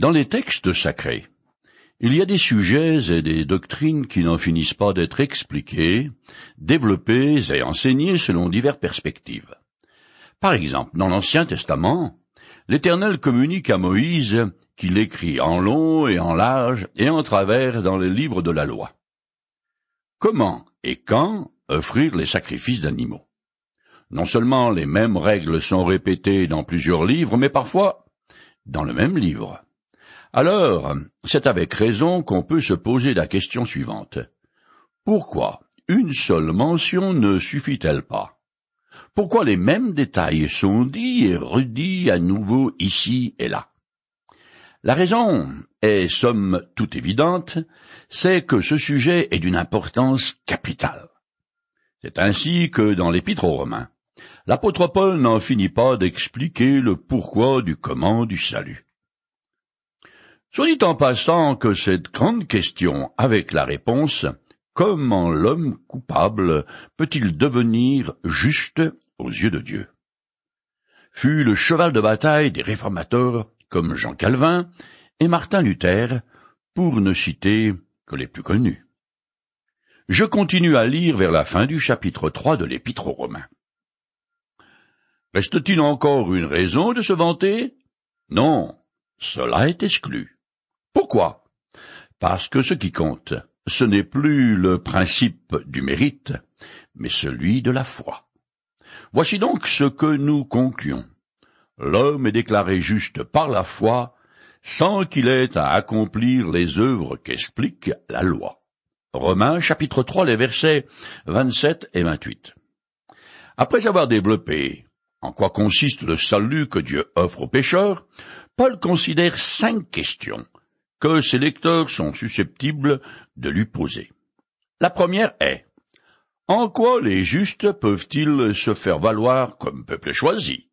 Dans les textes sacrés, il y a des sujets et des doctrines qui n'en finissent pas d'être expliqués, développés et enseignés selon diverses perspectives. Par exemple, dans l'Ancien Testament, l'Éternel communique à Moïse qu'il écrit en long et en large et en travers dans les livres de la loi. Comment et quand offrir les sacrifices d'animaux? Non seulement les mêmes règles sont répétées dans plusieurs livres, mais parfois dans le même livre. Alors, c'est avec raison qu'on peut se poser la question suivante. Pourquoi une seule mention ne suffit-elle pas? Pourquoi les mêmes détails sont dits et redits à nouveau ici et là? La raison est somme toute évidente, c'est que ce sujet est d'une importance capitale. C'est ainsi que dans l'Épître aux Romains, l'apôtre Paul n'en finit pas d'expliquer le pourquoi du comment du salut. Soit dit en passant que cette grande question avec la réponse Comment l'homme coupable peut-il devenir juste aux yeux de Dieu? Fut le cheval de bataille des réformateurs comme Jean Calvin et Martin Luther, pour ne citer que les plus connus. Je continue à lire vers la fin du chapitre 3 de l'Épître aux Romains. Reste-t-il encore une raison de se vanter? Non, cela est exclu. Pourquoi? Parce que ce qui compte, ce n'est plus le principe du mérite, mais celui de la foi. Voici donc ce que nous concluons. L'homme est déclaré juste par la foi sans qu'il ait à accomplir les œuvres qu'explique la loi. Romains chapitre 3 les versets 27 et 28. Après avoir développé en quoi consiste le salut que Dieu offre aux pécheurs, Paul considère cinq questions que ses lecteurs sont susceptibles de lui poser. La première est En quoi les justes peuvent-ils se faire valoir comme peuple choisi?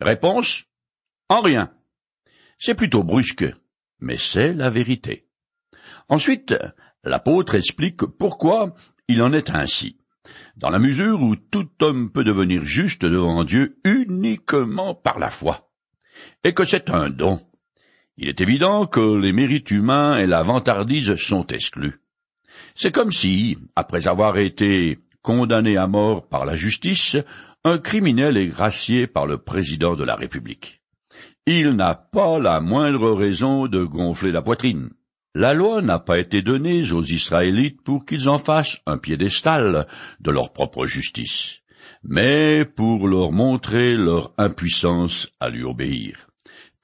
Réponse En rien. C'est plutôt brusque, mais c'est la vérité. Ensuite, l'apôtre explique pourquoi il en est ainsi, dans la mesure où tout homme peut devenir juste devant Dieu uniquement par la foi, et que c'est un don, il est évident que les mérites humains et la vantardise sont exclus. C'est comme si, après avoir été condamné à mort par la justice, un criminel est gracié par le président de la République. Il n'a pas la moindre raison de gonfler la poitrine. La loi n'a pas été donnée aux Israélites pour qu'ils en fassent un piédestal de leur propre justice, mais pour leur montrer leur impuissance à lui obéir.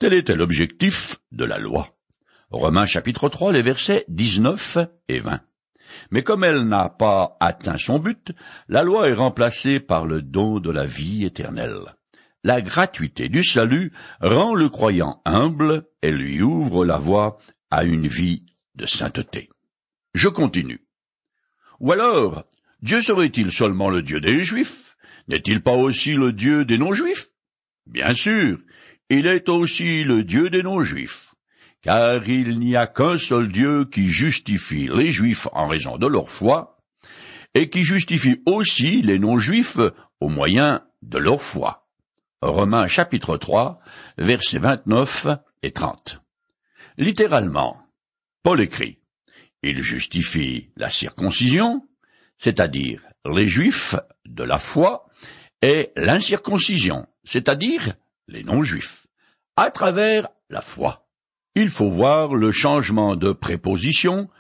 Tel était l'objectif de la loi. Romains chapitre 3, les versets 19 et 20. Mais comme elle n'a pas atteint son but, la loi est remplacée par le don de la vie éternelle. La gratuité du salut rend le croyant humble et lui ouvre la voie à une vie de sainteté. Je continue. Ou alors, Dieu serait-il seulement le Dieu des Juifs? N'est-il pas aussi le Dieu des non-Juifs? Bien sûr, il est aussi le Dieu des non-juifs, car il n'y a qu'un seul Dieu qui justifie les juifs en raison de leur foi, et qui justifie aussi les non-juifs au moyen de leur foi. Romains chapitre 3, versets 29 et 30. Littéralement, Paul écrit, il justifie la circoncision, c'est-à-dire les juifs de la foi, et l'incirconcision, c'est-à-dire les non-juifs, à travers la foi. Il faut voir le changement de préposition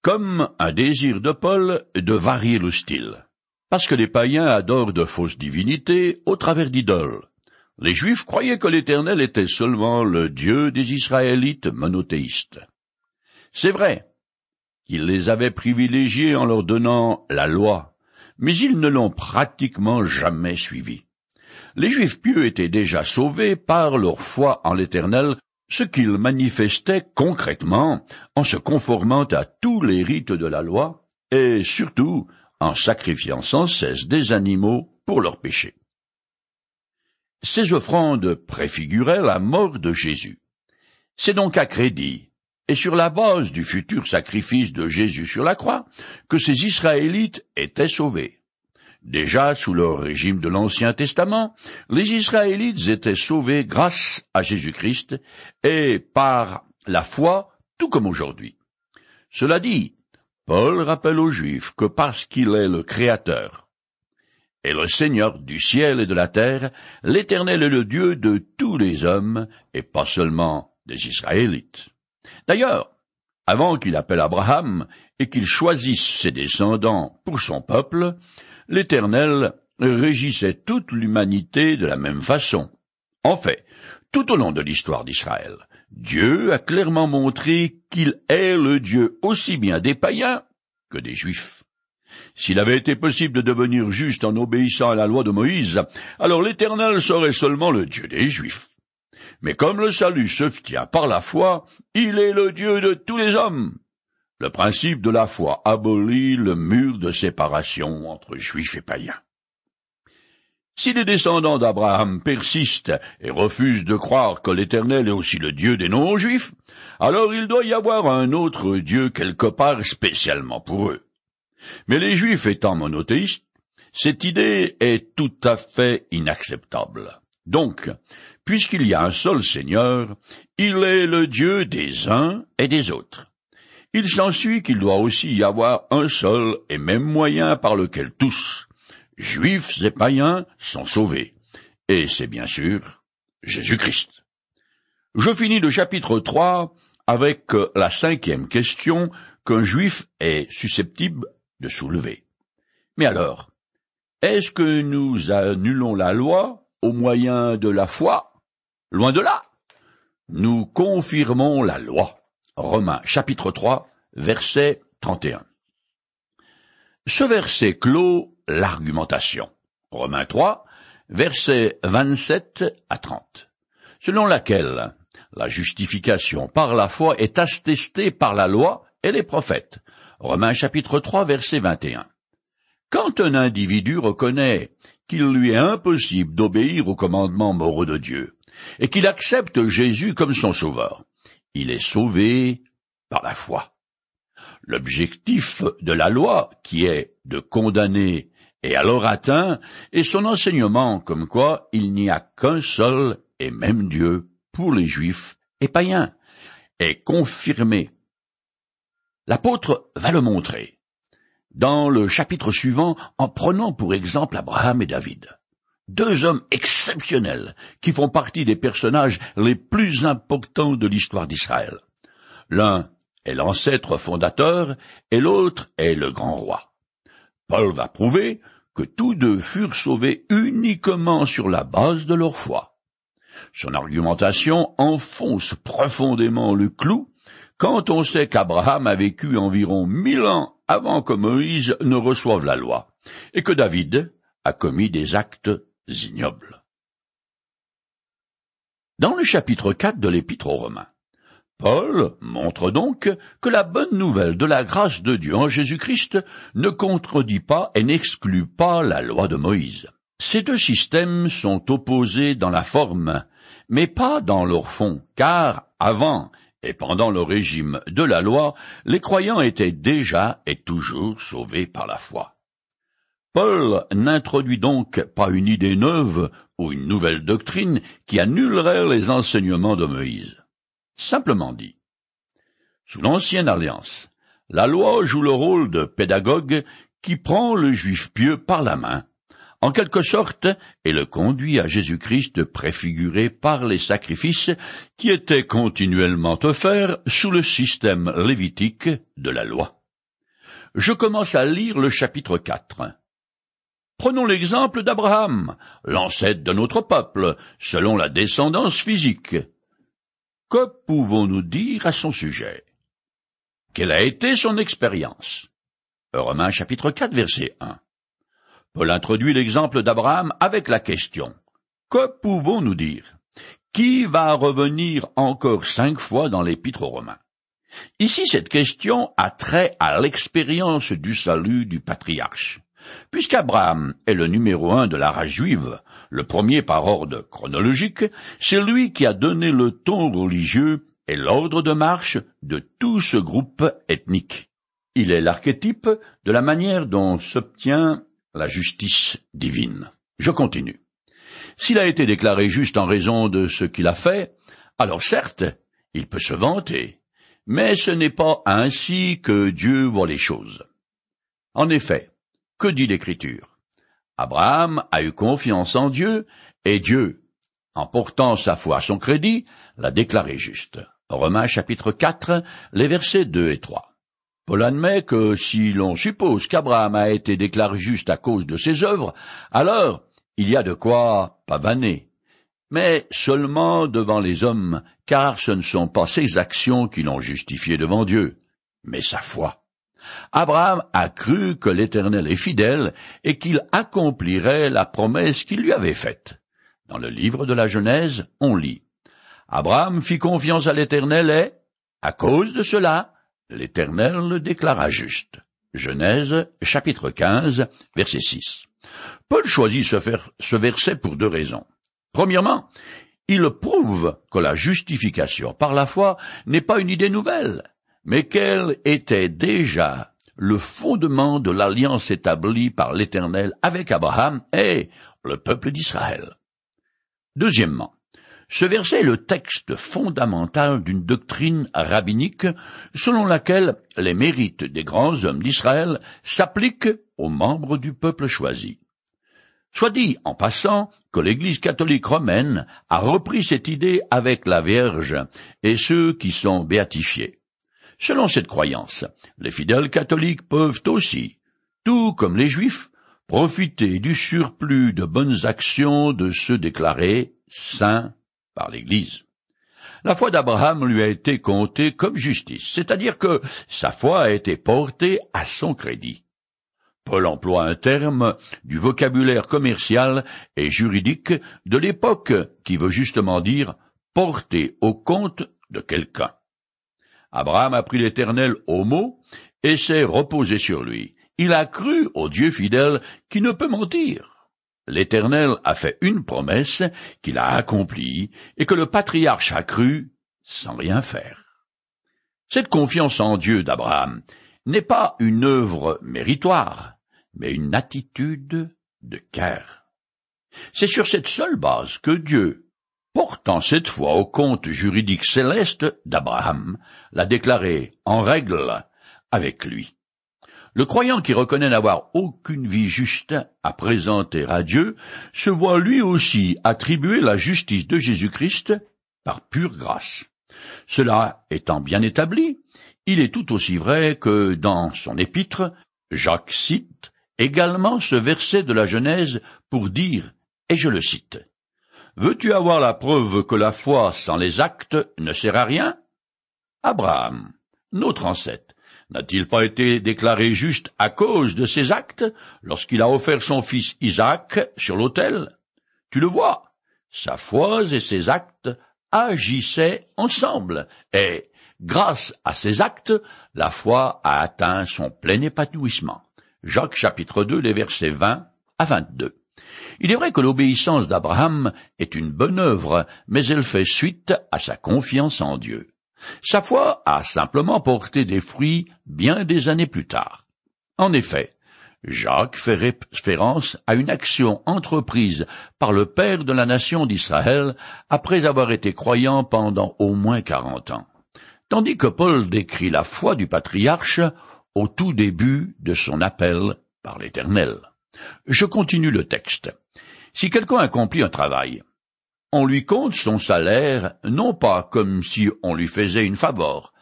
comme un désir de Paul de varier le style. Parce que les païens adorent de fausses divinités au travers d'idoles. Les Juifs croyaient que l'Éternel était seulement le Dieu des Israélites monothéistes. C'est vrai qu'il les avait privilégiés en leur donnant la loi, mais ils ne l'ont pratiquement jamais suivi. Les Juifs pieux étaient déjà sauvés par leur foi en l'Éternel, ce qu'ils manifestaient concrètement en se conformant à tous les rites de la loi, et surtout en sacrifiant sans cesse des animaux pour leurs péchés. Ces offrandes préfiguraient la mort de Jésus. C'est donc à crédit, et sur la base du futur sacrifice de Jésus sur la croix, que ces Israélites étaient sauvés. Déjà sous le régime de l'Ancien Testament, les Israélites étaient sauvés grâce à Jésus-Christ et par la foi tout comme aujourd'hui. Cela dit, Paul rappelle aux Juifs que parce qu'il est le Créateur et le Seigneur du ciel et de la terre, l'Éternel est le Dieu de tous les hommes et pas seulement des Israélites. D'ailleurs, avant qu'il appelle Abraham et qu'il choisisse ses descendants pour son peuple, l'Éternel régissait toute l'humanité de la même façon. En fait, tout au long de l'histoire d'Israël, Dieu a clairement montré qu'il est le Dieu aussi bien des païens que des Juifs. S'il avait été possible de devenir juste en obéissant à la loi de Moïse, alors l'Éternel serait seulement le Dieu des Juifs. Mais comme le salut se tient par la foi, il est le Dieu de tous les hommes. Le principe de la foi abolit le mur de séparation entre juifs et païens. Si les descendants d'Abraham persistent et refusent de croire que l'Éternel est aussi le Dieu des non-juifs, alors il doit y avoir un autre Dieu quelque part spécialement pour eux. Mais les Juifs étant monothéistes, cette idée est tout à fait inacceptable. Donc, puisqu'il y a un seul Seigneur, il est le Dieu des uns et des autres. Il s'ensuit qu'il doit aussi y avoir un seul et même moyen par lequel tous, juifs et païens, sont sauvés. Et c'est bien sûr Jésus-Christ. Je finis le chapitre 3 avec la cinquième question qu'un juif est susceptible de soulever. Mais alors, est-ce que nous annulons la loi au moyen de la foi? Loin de là. Nous confirmons la loi. Romains chapitre 3, verset 31. Ce verset clôt l'argumentation. Romains 3, verset 27 à 30, selon laquelle la justification par la foi est attestée par la loi et les prophètes. Romains chapitre 3, verset 21. Quand un individu reconnaît qu'il lui est impossible d'obéir aux commandements moraux de Dieu, et qu'il accepte Jésus comme son sauveur, il est sauvé par la foi. L'objectif de la loi, qui est de condamner, est alors atteint, et son enseignement comme quoi il n'y a qu'un seul et même Dieu pour les juifs et païens, est confirmé. L'apôtre va le montrer dans le chapitre suivant en prenant pour exemple Abraham et David. Deux hommes exceptionnels qui font partie des personnages les plus importants de l'histoire d'Israël. L'un est l'ancêtre fondateur et l'autre est le grand roi. Paul va prouver que tous deux furent sauvés uniquement sur la base de leur foi. Son argumentation enfonce profondément le clou quand on sait qu'Abraham a vécu environ mille ans avant que Moïse ne reçoive la loi, et que David a commis des actes Dans le chapitre 4 de l'Épître aux Romains, Paul montre donc que la bonne nouvelle de la grâce de Dieu en Jésus-Christ ne contredit pas et n'exclut pas la loi de Moïse. Ces deux systèmes sont opposés dans la forme, mais pas dans leur fond, car avant et pendant le régime de la loi, les croyants étaient déjà et toujours sauvés par la foi. Paul n'introduit donc pas une idée neuve ou une nouvelle doctrine qui annulerait les enseignements de Moïse. Simplement dit, sous l'ancienne alliance, la loi joue le rôle de pédagogue qui prend le juif pieux par la main, en quelque sorte, et le conduit à Jésus-Christ préfiguré par les sacrifices qui étaient continuellement offerts sous le système lévitique de la loi. Je commence à lire le chapitre 4. Prenons l'exemple d'Abraham, l'ancêtre de notre peuple, selon la descendance physique. Que pouvons-nous dire à son sujet? Quelle a été son expérience? Romains chapitre 4 verset 1. Paul introduit l'exemple d'Abraham avec la question Que pouvons-nous dire? Qui va revenir encore cinq fois dans l'épître aux Romains? Ici, cette question a trait à l'expérience du salut du patriarche. Puisqu'Abraham est le numéro un de la race juive, le premier par ordre chronologique, c'est lui qui a donné le ton religieux et l'ordre de marche de tout ce groupe ethnique. Il est l'archétype de la manière dont s'obtient la justice divine. Je continue. S'il a été déclaré juste en raison de ce qu'il a fait, alors certes, il peut se vanter, mais ce n'est pas ainsi que Dieu voit les choses. En effet, que dit l'Écriture? Abraham a eu confiance en Dieu, et Dieu, en portant sa foi à son crédit, l'a déclaré juste. Romains chapitre 4, les versets 2 et 3. Paul admet que si l'on suppose qu'Abraham a été déclaré juste à cause de ses œuvres, alors il y a de quoi pavaner. Mais seulement devant les hommes, car ce ne sont pas ses actions qui l'ont justifié devant Dieu, mais sa foi. Abraham a cru que l'Éternel est fidèle et qu'il accomplirait la promesse qu'il lui avait faite. Dans le livre de la Genèse, on lit Abraham fit confiance à l'Éternel et, à cause de cela, l'Éternel le déclara juste. Genèse, chapitre 15, verset 6. Paul choisit ce, ce verset pour deux raisons. Premièrement, il prouve que la justification par la foi n'est pas une idée nouvelle, mais qu'elle était déjà le fondement de l'alliance établie par l'Éternel avec Abraham et le peuple d'Israël? Deuxièmement, ce verset est le texte fondamental d'une doctrine rabbinique selon laquelle les mérites des grands hommes d'Israël s'appliquent aux membres du peuple choisi. Soit dit en passant que l'Église catholique romaine a repris cette idée avec la Vierge et ceux qui sont béatifiés. Selon cette croyance, les fidèles catholiques peuvent aussi, tout comme les juifs, profiter du surplus de bonnes actions de ceux déclarés saints par l'Église. La foi d'Abraham lui a été comptée comme justice, c'est-à-dire que sa foi a été portée à son crédit. Paul emploie un terme du vocabulaire commercial et juridique de l'époque qui veut justement dire porter au compte de quelqu'un. Abraham a pris l'Éternel au mot et s'est reposé sur lui. Il a cru au Dieu fidèle qui ne peut mentir l'Éternel a fait une promesse qu'il a accomplie et que le patriarche a cru sans rien faire. Cette confiance en Dieu d'Abraham n'est pas une œuvre méritoire, mais une attitude de cœur. C'est sur cette seule base que Dieu, portant cette fois au compte juridique céleste d'Abraham, l'a déclaré en règle avec lui. Le croyant qui reconnaît n'avoir aucune vie juste à présenter à Dieu se voit lui aussi attribuer la justice de Jésus-Christ par pure grâce. Cela étant bien établi, il est tout aussi vrai que dans son épître, Jacques cite également ce verset de la Genèse pour dire, et je le cite, Veux-tu avoir la preuve que la foi sans les actes ne sert à rien? Abraham, notre ancêtre, N'a-t-il pas été déclaré juste à cause de ses actes lorsqu'il a offert son fils Isaac sur l'autel? Tu le vois, sa foi et ses actes agissaient ensemble, et grâce à ces actes, la foi a atteint son plein épanouissement. Jacques chapitre 2, les versets 20 à 22. Il est vrai que l'obéissance d'Abraham est une bonne œuvre, mais elle fait suite à sa confiance en Dieu. Sa foi a simplement porté des fruits bien des années plus tard. En effet, Jacques fait référence à une action entreprise par le père de la nation d'Israël après avoir été croyant pendant au moins quarante ans, tandis que Paul décrit la foi du patriarche au tout début de son appel par l'Éternel. Je continue le texte. Si quelqu'un accomplit un travail, on lui compte son salaire non pas comme si on lui faisait une faveur,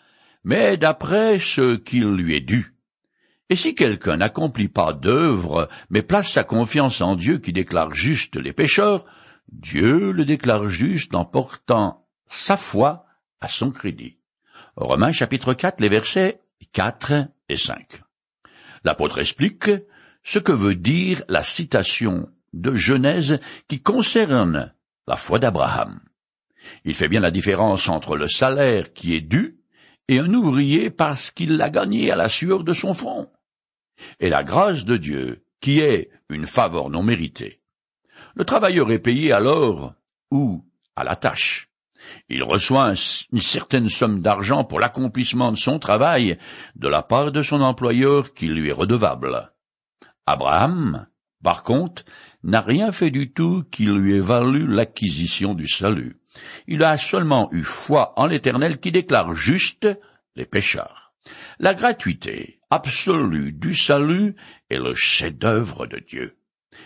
mais d'après ce qu'il lui est dû. Et si quelqu'un n'accomplit pas d'œuvre, mais place sa confiance en Dieu qui déclare juste les pécheurs, Dieu le déclare juste en portant sa foi à son crédit. Romains chapitre 4, les versets 4 et 5. L'apôtre explique ce que veut dire la citation de Genèse qui concerne la foi d'Abraham. Il fait bien la différence entre le salaire qui est dû et un ouvrier parce qu'il l'a gagné à la sueur de son front, et la grâce de Dieu qui est une faveur non méritée. Le travailleur est payé alors ou à la tâche. Il reçoit une certaine somme d'argent pour l'accomplissement de son travail de la part de son employeur qui lui est redevable. Abraham, par contre, n'a rien fait du tout qui lui ait valu l'acquisition du salut. Il a seulement eu foi en l'Éternel qui déclare juste les pécheurs. La gratuité absolue du salut est le chef-d'œuvre de Dieu.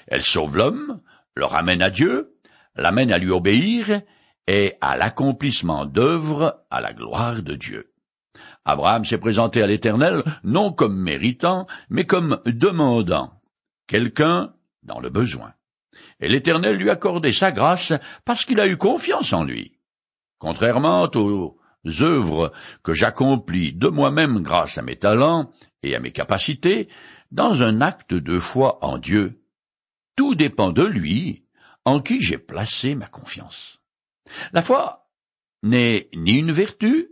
Elle sauve l'homme, le ramène à Dieu, l'amène à lui obéir et à l'accomplissement d'œuvres à la gloire de Dieu. Abraham s'est présenté à l'Éternel non comme méritant, mais comme demandant, quelqu'un dans le besoin. Et l'Éternel lui accordait sa grâce parce qu'il a eu confiance en lui. Contrairement aux œuvres que j'accomplis de moi-même grâce à mes talents et à mes capacités, dans un acte de foi en Dieu, tout dépend de lui, en qui j'ai placé ma confiance. La foi n'est ni une vertu,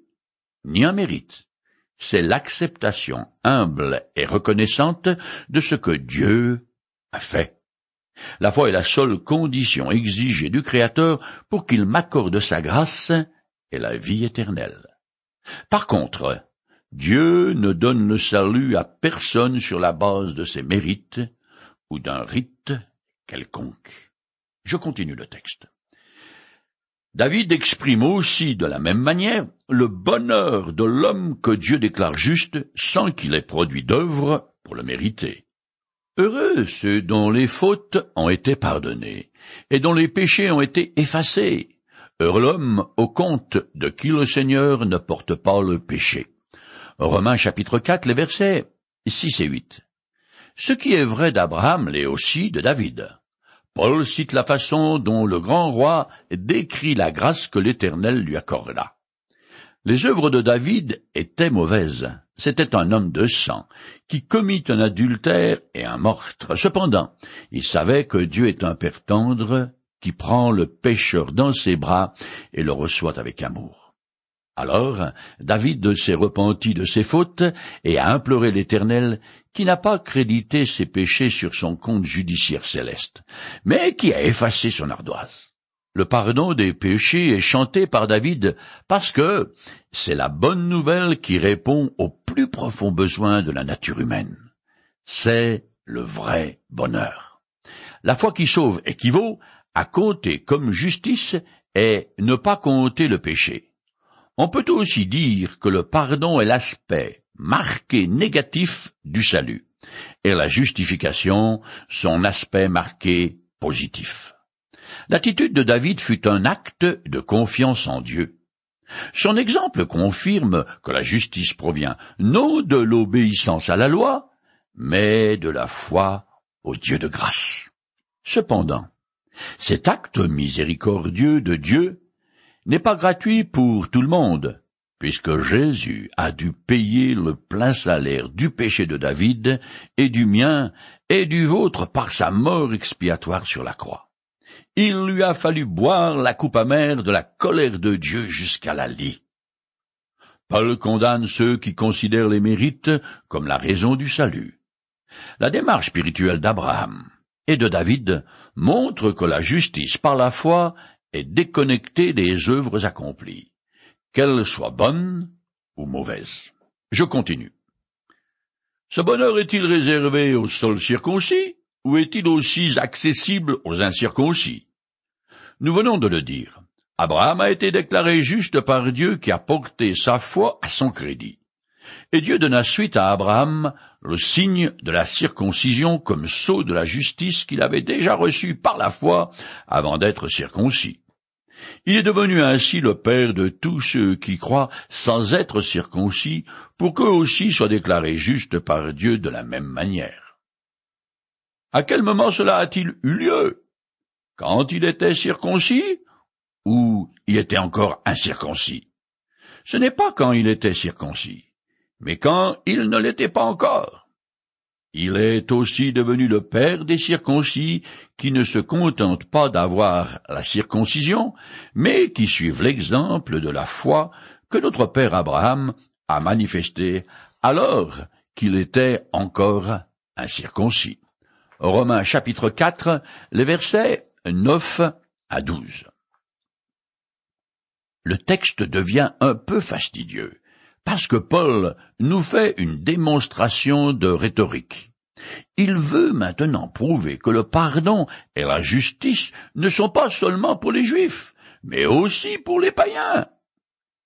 ni un mérite. C'est l'acceptation humble et reconnaissante de ce que Dieu a fait. La foi est la seule condition exigée du Créateur pour qu'il m'accorde sa grâce et la vie éternelle. Par contre, Dieu ne donne le salut à personne sur la base de ses mérites ou d'un rite quelconque. Je continue le texte. David exprime aussi de la même manière le bonheur de l'homme que Dieu déclare juste sans qu'il ait produit d'œuvre pour le mériter. Heureux ceux dont les fautes ont été pardonnées et dont les péchés ont été effacés. Heureux l'homme au compte de qui le Seigneur ne porte pas le péché. Romains chapitre 4, les versets 6 et 8. Ce qui est vrai d'Abraham l'est aussi de David. Paul cite la façon dont le grand roi décrit la grâce que l'Éternel lui accorda. Les œuvres de David étaient mauvaises. C'était un homme de sang, qui commit un adultère et un meurtre. Cependant, il savait que Dieu est un Père tendre, qui prend le pécheur dans ses bras et le reçoit avec amour. Alors, David s'est repenti de ses fautes et a imploré l'Éternel, qui n'a pas crédité ses péchés sur son compte judiciaire céleste, mais qui a effacé son ardoise. Le pardon des péchés est chanté par David parce que c'est la bonne nouvelle qui répond aux plus profonds besoins de la nature humaine. C'est le vrai bonheur. La foi qui sauve équivaut à compter comme justice et ne pas compter le péché. On peut aussi dire que le pardon est l'aspect marqué négatif du salut et la justification son aspect marqué positif. L'attitude de David fut un acte de confiance en Dieu. Son exemple confirme que la justice provient non de l'obéissance à la loi, mais de la foi au Dieu de grâce. Cependant, cet acte miséricordieux de Dieu n'est pas gratuit pour tout le monde, puisque Jésus a dû payer le plein salaire du péché de David et du mien et du vôtre par sa mort expiatoire sur la croix il lui a fallu boire la coupe amère de la colère de Dieu jusqu'à la lie. Paul condamne ceux qui considèrent les mérites comme la raison du salut. La démarche spirituelle d'Abraham et de David montre que la justice par la foi est déconnectée des œuvres accomplies, qu'elles soient bonnes ou mauvaises. Je continue. Ce bonheur est-il réservé aux seuls circoncis ou est-il aussi accessible aux incirconcis? Nous venons de le dire. Abraham a été déclaré juste par Dieu qui a porté sa foi à son crédit. Et Dieu donna suite à Abraham le signe de la circoncision comme sceau de la justice qu'il avait déjà reçu par la foi avant d'être circoncis. Il est devenu ainsi le Père de tous ceux qui croient sans être circoncis, pour qu'eux aussi soient déclarés justes par Dieu de la même manière. À quel moment cela a-t-il eu lieu? Quand il était circoncis ou il était encore incirconcis Ce n'est pas quand il était circoncis, mais quand il ne l'était pas encore. Il est aussi devenu le père des circoncis qui ne se contentent pas d'avoir la circoncision, mais qui suivent l'exemple de la foi que notre père Abraham a manifesté alors qu'il était encore incirconcis. Romains chapitre 4, les versets 9 à 12. Le texte devient un peu fastidieux, parce que Paul nous fait une démonstration de rhétorique. Il veut maintenant prouver que le pardon et la justice ne sont pas seulement pour les Juifs, mais aussi pour les païens.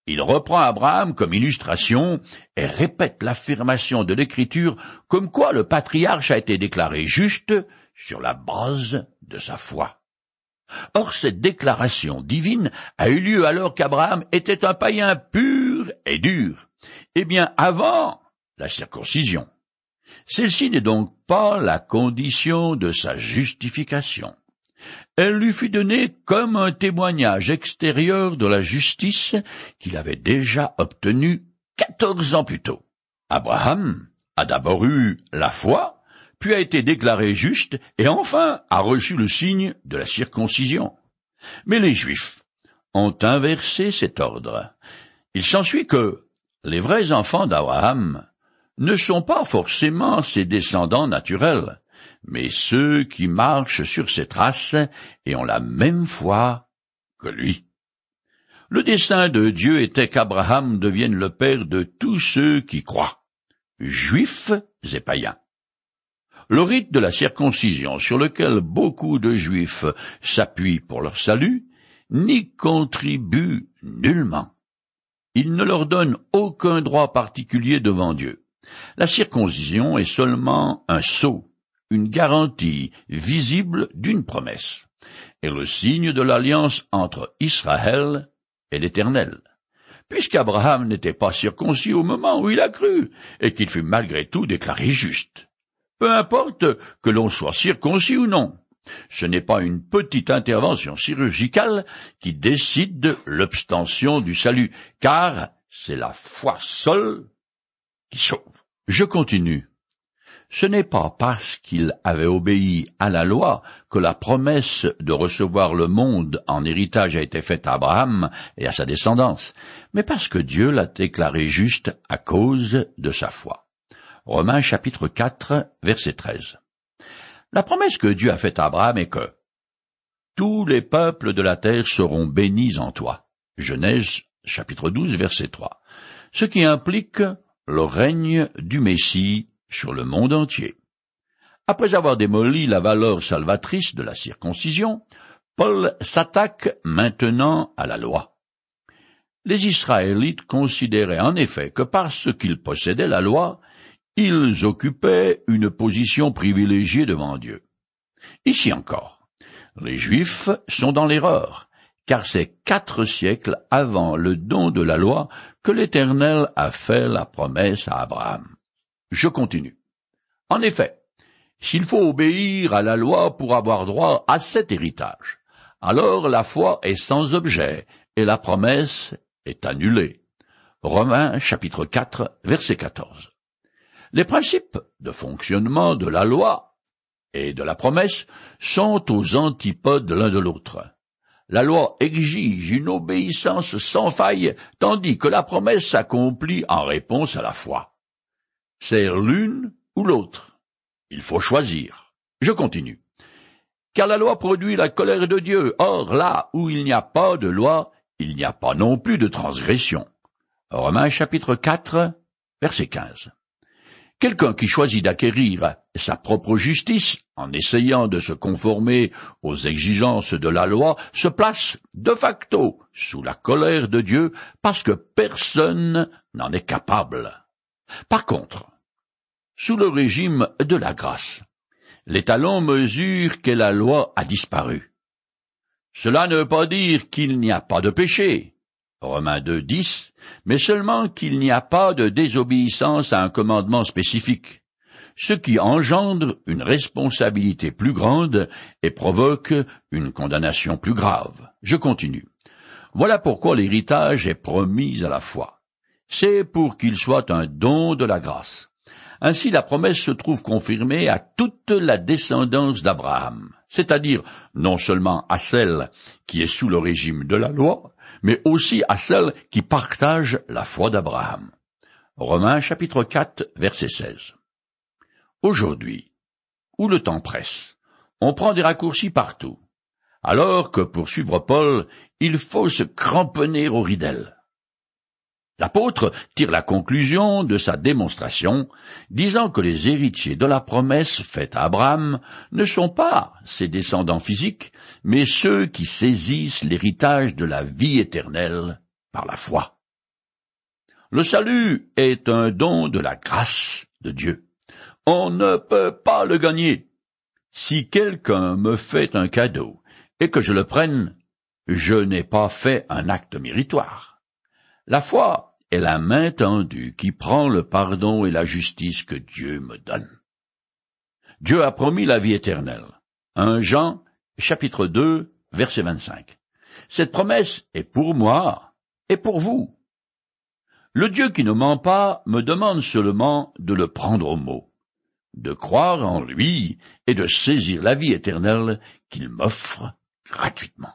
Il reprend Abraham comme illustration et répète l'affirmation de l'Écriture comme quoi le patriarche a été déclaré juste sur la base de sa foi. Or cette déclaration divine a eu lieu alors qu'Abraham était un païen pur et dur, eh bien avant la circoncision. Celle-ci n'est donc pas la condition de sa justification elle lui fut donnée comme un témoignage extérieur de la justice qu'il avait déjà obtenue quatorze ans plus tôt. Abraham a d'abord eu la foi, puis a été déclaré juste, et enfin a reçu le signe de la circoncision. Mais les Juifs ont inversé cet ordre. Il s'ensuit que les vrais enfants d'Abraham ne sont pas forcément ses descendants naturels, mais ceux qui marchent sur ses traces et ont la même foi que lui. Le dessein de Dieu était qu'Abraham devienne le père de tous ceux qui croient, juifs et païens. Le rite de la circoncision sur lequel beaucoup de juifs s'appuient pour leur salut n'y contribue nullement. Il ne leur donne aucun droit particulier devant Dieu. La circoncision est seulement un sceau une garantie visible d'une promesse, et le signe de l'alliance entre Israël et l'Éternel. Puisqu'Abraham n'était pas circoncis au moment où il a cru, et qu'il fut malgré tout déclaré juste. Peu importe que l'on soit circoncis ou non, ce n'est pas une petite intervention chirurgicale qui décide de l'obstention du salut, car c'est la foi seule qui sauve. Je continue ce n'est pas parce qu'il avait obéi à la loi que la promesse de recevoir le monde en héritage a été faite à Abraham et à sa descendance, mais parce que Dieu l'a déclaré juste à cause de sa foi. Romains chapitre 4 verset 13. La promesse que Dieu a faite à Abraham est que tous les peuples de la terre seront bénis en toi. Genèse chapitre 12 verset 3. Ce qui implique le règne du Messie sur le monde entier. Après avoir démoli la valeur salvatrice de la circoncision, Paul s'attaque maintenant à la loi. Les Israélites considéraient en effet que parce qu'ils possédaient la loi, ils occupaient une position privilégiée devant Dieu. Ici encore, les Juifs sont dans l'erreur, car c'est quatre siècles avant le don de la loi que l'Éternel a fait la promesse à Abraham. Je continue. En effet, s'il faut obéir à la loi pour avoir droit à cet héritage, alors la foi est sans objet et la promesse est annulée. Romains chapitre 4 verset 14. Les principes de fonctionnement de la loi et de la promesse sont aux antipodes l'un de l'autre. La loi exige une obéissance sans faille, tandis que la promesse s'accomplit en réponse à la foi. C'est l'une ou l'autre. Il faut choisir. Je continue. Car la loi produit la colère de Dieu. Or, là où il n'y a pas de loi, il n'y a pas non plus de transgression. Romains chapitre 4, verset 15. Quelqu'un qui choisit d'acquérir sa propre justice en essayant de se conformer aux exigences de la loi se place de facto sous la colère de Dieu parce que personne n'en est capable. Par contre, sous le régime de la grâce. L'étalon mesure que la loi a disparu. Cela ne veut pas dire qu'il n'y a pas de péché, Romains 2, 10, mais seulement qu'il n'y a pas de désobéissance à un commandement spécifique, ce qui engendre une responsabilité plus grande et provoque une condamnation plus grave. Je continue. Voilà pourquoi l'héritage est promis à la foi. C'est pour qu'il soit un don de la grâce. Ainsi la promesse se trouve confirmée à toute la descendance d'Abraham, c'est-à-dire non seulement à celle qui est sous le régime de la loi, mais aussi à celle qui partage la foi d'Abraham. Romains chapitre 4 verset 16. Aujourd'hui, où le temps presse, on prend des raccourcis partout, alors que pour suivre Paul, il faut se cramponner au ridel. L'apôtre tire la conclusion de sa démonstration, disant que les héritiers de la promesse faite à Abraham ne sont pas ses descendants physiques, mais ceux qui saisissent l'héritage de la vie éternelle par la foi. Le salut est un don de la grâce de Dieu. On ne peut pas le gagner. Si quelqu'un me fait un cadeau et que je le prenne, je n'ai pas fait un acte méritoire. La foi est la main tendue qui prend le pardon et la justice que Dieu me donne. Dieu a promis la vie éternelle. 1 Jean, chapitre 2, verset 25. Cette promesse est pour moi et pour vous. Le Dieu qui ne ment pas me demande seulement de le prendre au mot, de croire en lui et de saisir la vie éternelle qu'il m'offre gratuitement.